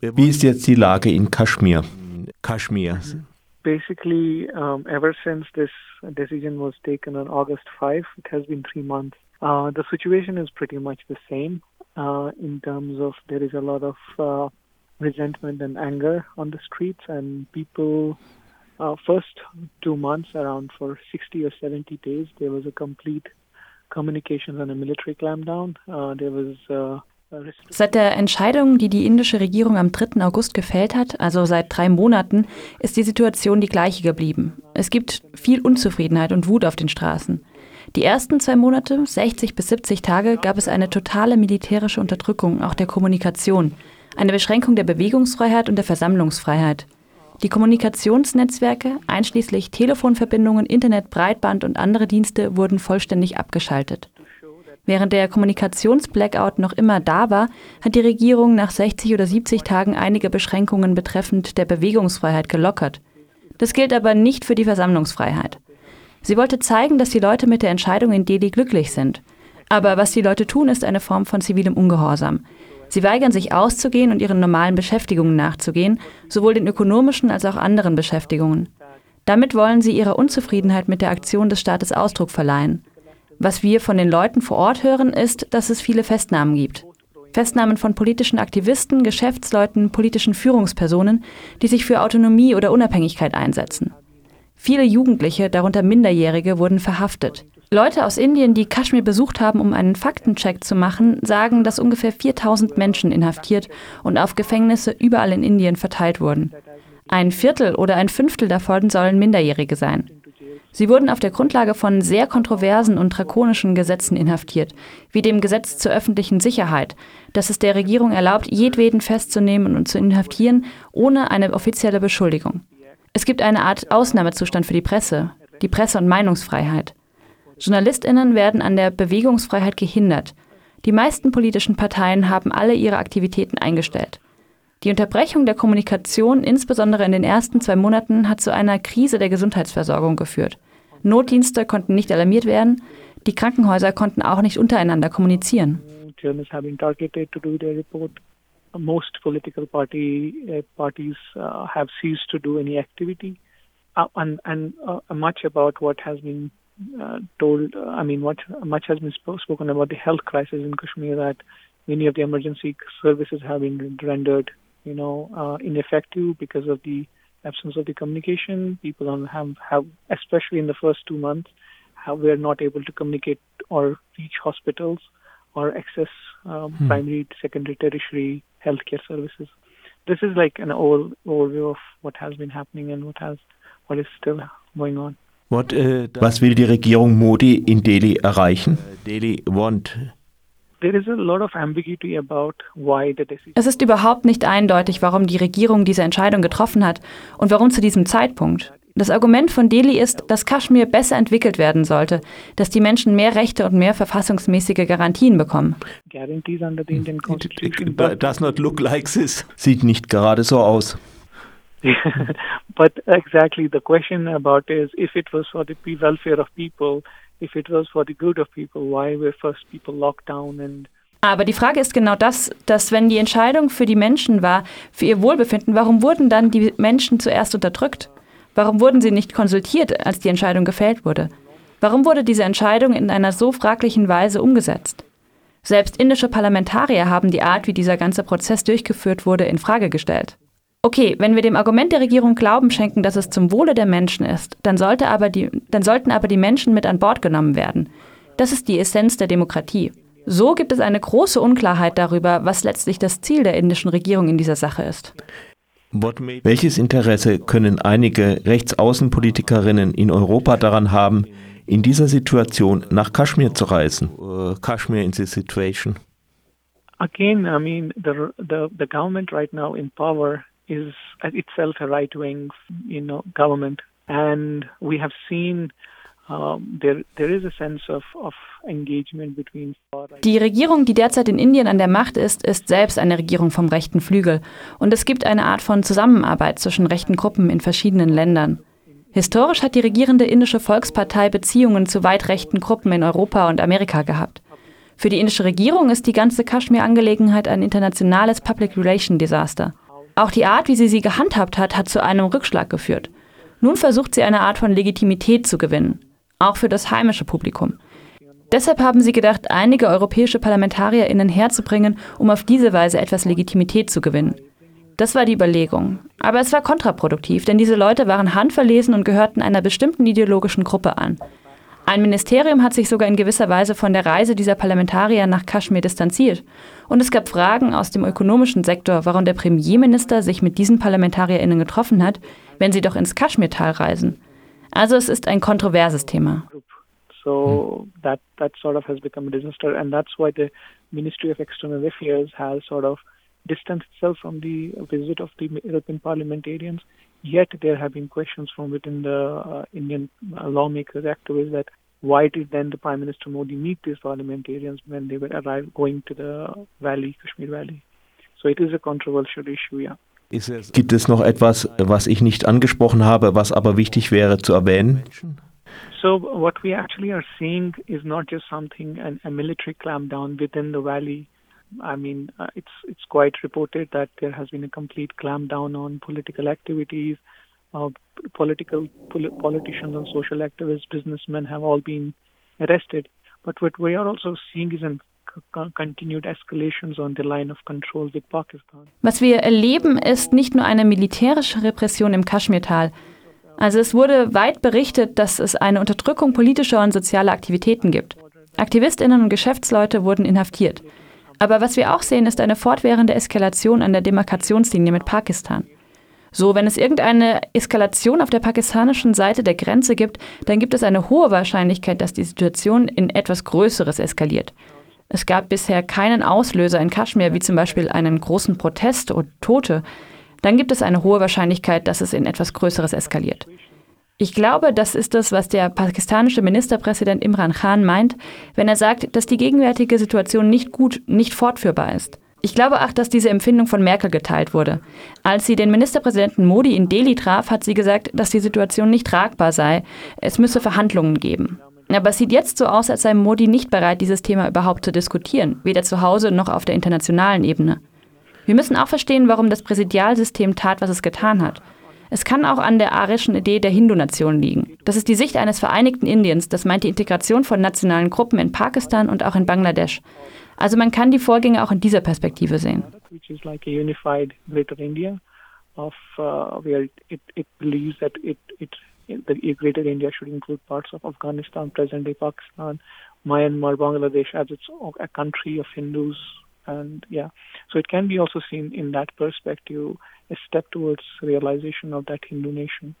Wie ist jetzt die Lage in Kaschmir? Kaschmir. Basically, um, ever since this decision was taken on August 5, it has been three months. Uh, the situation is pretty much the same uh, in terms of there is a lot of uh, resentment and anger on the streets, and people. Uh, first two months, around for 60 or 70 days, there was a complete communications and a military clampdown. Uh, there was uh, Seit der Entscheidung, die die indische Regierung am 3. August gefällt hat, also seit drei Monaten, ist die Situation die gleiche geblieben. Es gibt viel Unzufriedenheit und Wut auf den Straßen. Die ersten zwei Monate, 60 bis 70 Tage, gab es eine totale militärische Unterdrückung, auch der Kommunikation, eine Beschränkung der Bewegungsfreiheit und der Versammlungsfreiheit. Die Kommunikationsnetzwerke, einschließlich Telefonverbindungen, Internet, Breitband und andere Dienste, wurden vollständig abgeschaltet. Während der Kommunikationsblackout noch immer da war, hat die Regierung nach 60 oder 70 Tagen einige Beschränkungen betreffend der Bewegungsfreiheit gelockert. Das gilt aber nicht für die Versammlungsfreiheit. Sie wollte zeigen, dass die Leute mit der Entscheidung in Delhi glücklich sind. Aber was die Leute tun, ist eine Form von zivilem Ungehorsam. Sie weigern sich auszugehen und ihren normalen Beschäftigungen nachzugehen, sowohl den ökonomischen als auch anderen Beschäftigungen. Damit wollen sie ihrer Unzufriedenheit mit der Aktion des Staates Ausdruck verleihen. Was wir von den Leuten vor Ort hören, ist, dass es viele Festnahmen gibt. Festnahmen von politischen Aktivisten, Geschäftsleuten, politischen Führungspersonen, die sich für Autonomie oder Unabhängigkeit einsetzen. Viele Jugendliche, darunter Minderjährige, wurden verhaftet. Leute aus Indien, die Kaschmir besucht haben, um einen Faktencheck zu machen, sagen, dass ungefähr 4000 Menschen inhaftiert und auf Gefängnisse überall in Indien verteilt wurden. Ein Viertel oder ein Fünftel davon sollen Minderjährige sein. Sie wurden auf der Grundlage von sehr kontroversen und drakonischen Gesetzen inhaftiert, wie dem Gesetz zur öffentlichen Sicherheit, das es der Regierung erlaubt, jedweden festzunehmen und zu inhaftieren, ohne eine offizielle Beschuldigung. Es gibt eine Art Ausnahmezustand für die Presse, die Presse- und Meinungsfreiheit. Journalistinnen werden an der Bewegungsfreiheit gehindert. Die meisten politischen Parteien haben alle ihre Aktivitäten eingestellt. Die Unterbrechung der Kommunikation, insbesondere in den ersten zwei Monaten, hat zu einer Krise der Gesundheitsversorgung geführt. Notdienste konnten nicht alarmiert werden, die Krankenhäuser konnten auch nicht untereinander kommunizieren. Most political party uh, parties uh, have ceased to do any activity, uh, and, and uh, much about what has been uh, told. Uh, I mean, what much has been spoken about the health crisis in Kashmir. That many of the emergency services have been rendered you know, ineffective because of the absence of the communication. People don't have, have especially in the first two months, have, were not able to communicate or reach hospitals or access um, hmm. primary, secondary, tertiary healthcare services. This is like an over, overview of what has been happening and what has what is still going on. What, uh, Was will die Regierung Modi in Delhi erreichen? Delhi want es ist überhaupt nicht eindeutig, warum die Regierung diese Entscheidung getroffen hat und warum zu diesem Zeitpunkt. Das Argument von Delhi ist, dass Kaschmir besser entwickelt werden sollte, dass die Menschen mehr Rechte und mehr verfassungsmäßige Garantien bekommen. Does not look like this. Sieht nicht gerade so aus. but exactly the question about is if it was for the welfare of people if it was for the good of people, why were first people locked down and aber die Frage ist genau das, dass wenn die Entscheidung für die Menschen war, für ihr Wohlbefinden, warum wurden dann die Menschen zuerst unterdrückt? Warum wurden sie nicht konsultiert, als die Entscheidung gefällt wurde? Warum wurde diese Entscheidung in einer so fraglichen Weise umgesetzt? Selbst indische Parlamentarier haben die Art, wie dieser ganze Prozess durchgeführt wurde, in Frage gestellt. Okay, wenn wir dem Argument der Regierung Glauben schenken, dass es zum Wohle der Menschen ist, dann, sollte aber die, dann sollten aber die Menschen mit an Bord genommen werden. Das ist die Essenz der Demokratie. So gibt es eine große Unklarheit darüber, was letztlich das Ziel der indischen Regierung in dieser Sache ist. Welches Interesse können einige Rechtsaußenpolitikerinnen in Europa daran haben, in dieser Situation nach Kaschmir zu reisen? Uh, Kashmir in this situation. Again, I mean, the, the, the government right now in power is itself a right-wing, you know, government, and we have seen Die Regierung, die derzeit in Indien an der Macht ist, ist selbst eine Regierung vom rechten Flügel. Und es gibt eine Art von Zusammenarbeit zwischen rechten Gruppen in verschiedenen Ländern. Historisch hat die regierende indische Volkspartei Beziehungen zu weit rechten Gruppen in Europa und Amerika gehabt. Für die indische Regierung ist die ganze Kaschmir-Angelegenheit ein internationales Public Relation Desaster. Auch die Art, wie sie sie gehandhabt hat, hat zu einem Rückschlag geführt. Nun versucht sie eine Art von Legitimität zu gewinnen, auch für das heimische Publikum. Deshalb haben sie gedacht, einige europäische ParlamentarierInnen herzubringen, um auf diese Weise etwas Legitimität zu gewinnen. Das war die Überlegung. Aber es war kontraproduktiv, denn diese Leute waren handverlesen und gehörten einer bestimmten ideologischen Gruppe an. Ein Ministerium hat sich sogar in gewisser Weise von der Reise dieser Parlamentarier nach Kaschmir distanziert. Und es gab Fragen aus dem ökonomischen Sektor, warum der Premierminister sich mit diesen ParlamentarierInnen getroffen hat, wenn sie doch ins Kaschmirtal reisen. Also es ist ein kontroverses Thema. So that that sort of has become a disaster, and that's why the Ministry of External Affairs has sort of distanced itself from the visit of the European parliamentarians. Yet there have been questions from within the uh, Indian uh, lawmakers, activists, that why did then the Prime Minister Modi meet these parliamentarians when they were arrived going to the valley, Kashmir Valley? So it is a controversial issue, yeah. Gibt es noch etwas, was ich nicht angesprochen habe, was aber wichtig wäre zu erwähnen? So what we actually are seeing is not just something an, a military clampdown within the valley. I mean, uh, it's it's quite reported that there has been a complete clampdown on political activities. Uh, political pol- politicians and social activists, businessmen have all been arrested. But what we are also seeing is an. Was wir erleben, ist nicht nur eine militärische Repression im Kaschmirtal. Also es wurde weit berichtet, dass es eine Unterdrückung politischer und sozialer Aktivitäten gibt. Aktivistinnen und Geschäftsleute wurden inhaftiert. Aber was wir auch sehen, ist eine fortwährende Eskalation an der Demarkationslinie mit Pakistan. So, wenn es irgendeine Eskalation auf der pakistanischen Seite der Grenze gibt, dann gibt es eine hohe Wahrscheinlichkeit, dass die Situation in etwas Größeres eskaliert. Es gab bisher keinen Auslöser in Kaschmir, wie zum Beispiel einen großen Protest oder Tote dann gibt es eine hohe Wahrscheinlichkeit, dass es in etwas Größeres eskaliert. Ich glaube, das ist das, was der pakistanische Ministerpräsident Imran Khan meint, wenn er sagt, dass die gegenwärtige Situation nicht gut, nicht fortführbar ist. Ich glaube auch, dass diese Empfindung von Merkel geteilt wurde. Als sie den Ministerpräsidenten Modi in Delhi traf, hat sie gesagt, dass die Situation nicht tragbar sei. Es müsse Verhandlungen geben. Aber es sieht jetzt so aus, als sei Modi nicht bereit, dieses Thema überhaupt zu diskutieren, weder zu Hause noch auf der internationalen Ebene. Wir müssen auch verstehen, warum das Präsidialsystem tat, was es getan hat. Es kann auch an der arischen Idee der Hindu-Nation liegen. Das ist die Sicht eines vereinigten Indiens, das meint die Integration von nationalen Gruppen in Pakistan und auch in Bangladesch. Also man kann die Vorgänge auch in dieser Perspektive sehen. There is like a unified Greater India of uh, where it, it believes that it, it the greater India should include parts of Afghanistan, present-day Pakistan, Myanmar, Bangladesh as its a country of Hindus, and yeah. So it can be also seen in that perspective a step towards realization of that hindu nation